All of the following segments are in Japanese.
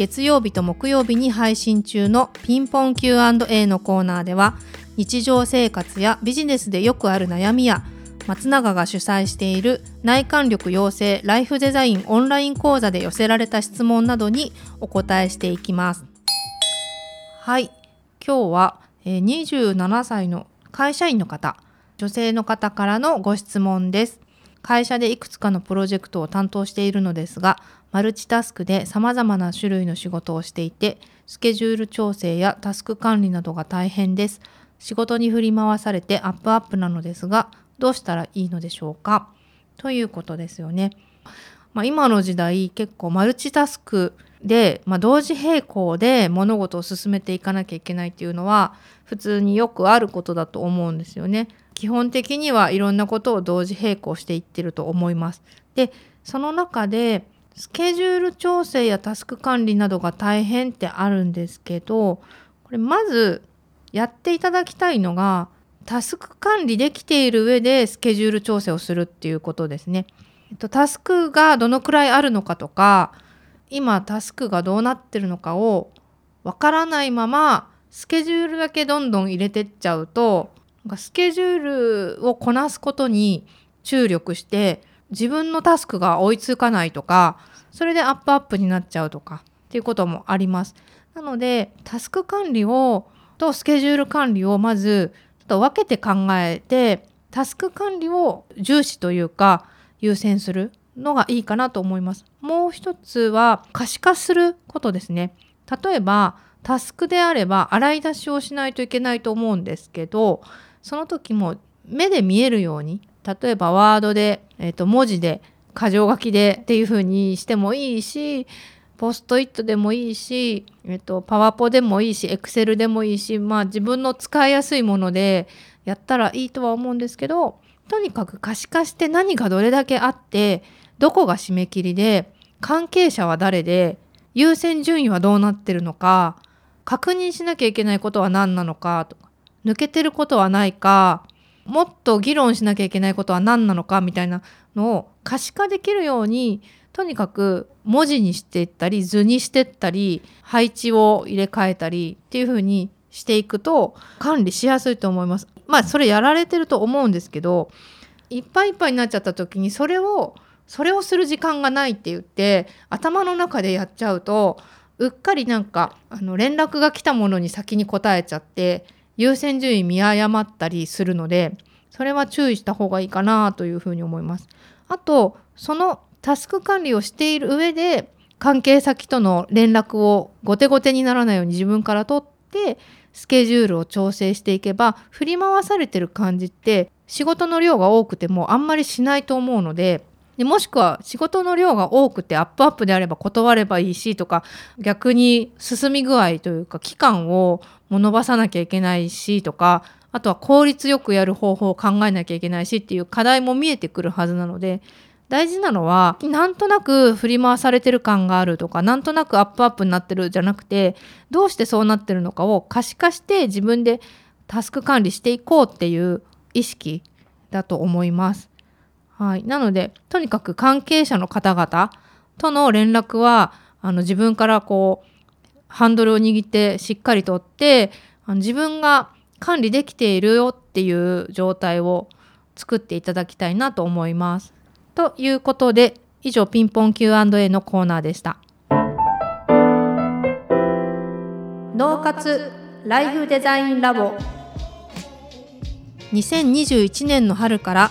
月曜日と木曜日に配信中のピンポン Q&A のコーナーでは日常生活やビジネスでよくある悩みや松永が主催している内観力養成ライフデザインオンライン講座で寄せられた質問などにお答えしていきます。はい、今日は27歳の会社員の方、女性の方からのご質問です。会社でいくつかのプロジェクトを担当しているのですが、マルチタスクで様々な種類の仕事をしていて、スケジュール調整やタスク管理などが大変です。仕事に振り回されてアップアップなのですが、どうしたらいいのでしょうか？ということですよね。まあ、今の時代結構マルチタスクで、まあ、同時並行で物事を進めていかなきゃいけないっていうのは普通によくあることだと思うんですよね。基本的にはいろんなことを同時並行していってると思います。でその中でスケジュール調整やタスク管理などが大変ってあるんですけどこれまずやっていただきたいのがタスク管理できている上でスケジュール調整をするっていうことですね。えっと、タスクがどのくらいあるのかとか今タスクがどうなってるのかをわからないままスケジュールだけどんどん入れてっちゃうとスケジュールをこなすことに注力して自分のタスクが追いつかないとかそれでアップアップになっちゃうとかっていうこともあります。なのでタスク管理をとスケジュール管理をまずちょっと分けて考えてタスク管理を重視というか優先するのがいいかなと思います。もう一つは可視化することですね。例えばタスクであれば洗い出しをしないといけないと思うんですけどその時も目で見えるように例えばワードで、えー、と文字で箇条書きでっていう風にしてもいいしポストイットでもいいし、えっと、パワポでもいいしエクセルでもいいしまあ自分の使いやすいものでやったらいいとは思うんですけどとにかく可視化して何がどれだけあってどこが締め切りで関係者は誰で優先順位はどうなってるのか確認しなきゃいけないことは何なのかとか抜けてることはないかもっと議論しなきゃいけないことは何なのかみたいなのを可視化できるようにとにかく文字にしていったり図にしていったり配置を入れ替えたりっていう風にしていくと管理しやすいと思います。まあそれやられてると思うんですけどいっぱいいっぱいになっちゃった時にそれをそれをする時間がないって言って頭の中でやっちゃうとうっかりなんかあの連絡が来たものに先に答えちゃって優先順位見誤ったりするのでそれは注意した方がいいかなというふうに思います。あとそのタスク管理をしている上で関係先との連絡を後手後手にならないように自分から取ってスケジュールを調整していけば振り回されてる感じって仕事の量が多くてもあんまりしないと思うのででもしくは仕事の量が多くてアップアップであれば断ればいいしとか逆に進み具合というか期間をも伸ばさなきゃいけないしとかあとは効率よくやる方法を考えなきゃいけないしっていう課題も見えてくるはずなので大事なのはなんとなく振り回されてる感があるとかなんとなくアップアップになってるじゃなくてどうしてそうなってるのかを可視化して自分でタスク管理していこうっていう意識だと思います。はい、なのでとにかく関係者の方々との連絡はあの自分からこうハンドルを握ってしっかりとってあの自分が管理できているよっていう状態を作っていただきたいなと思います。ということで、以上ピンポン Q&A のコーナーでした。脳活ライフデザインラボ2021年の春から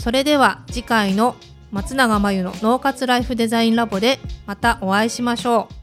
それでは次回の松永真由の脳活ライフデザインラボでまたお会いしましょう。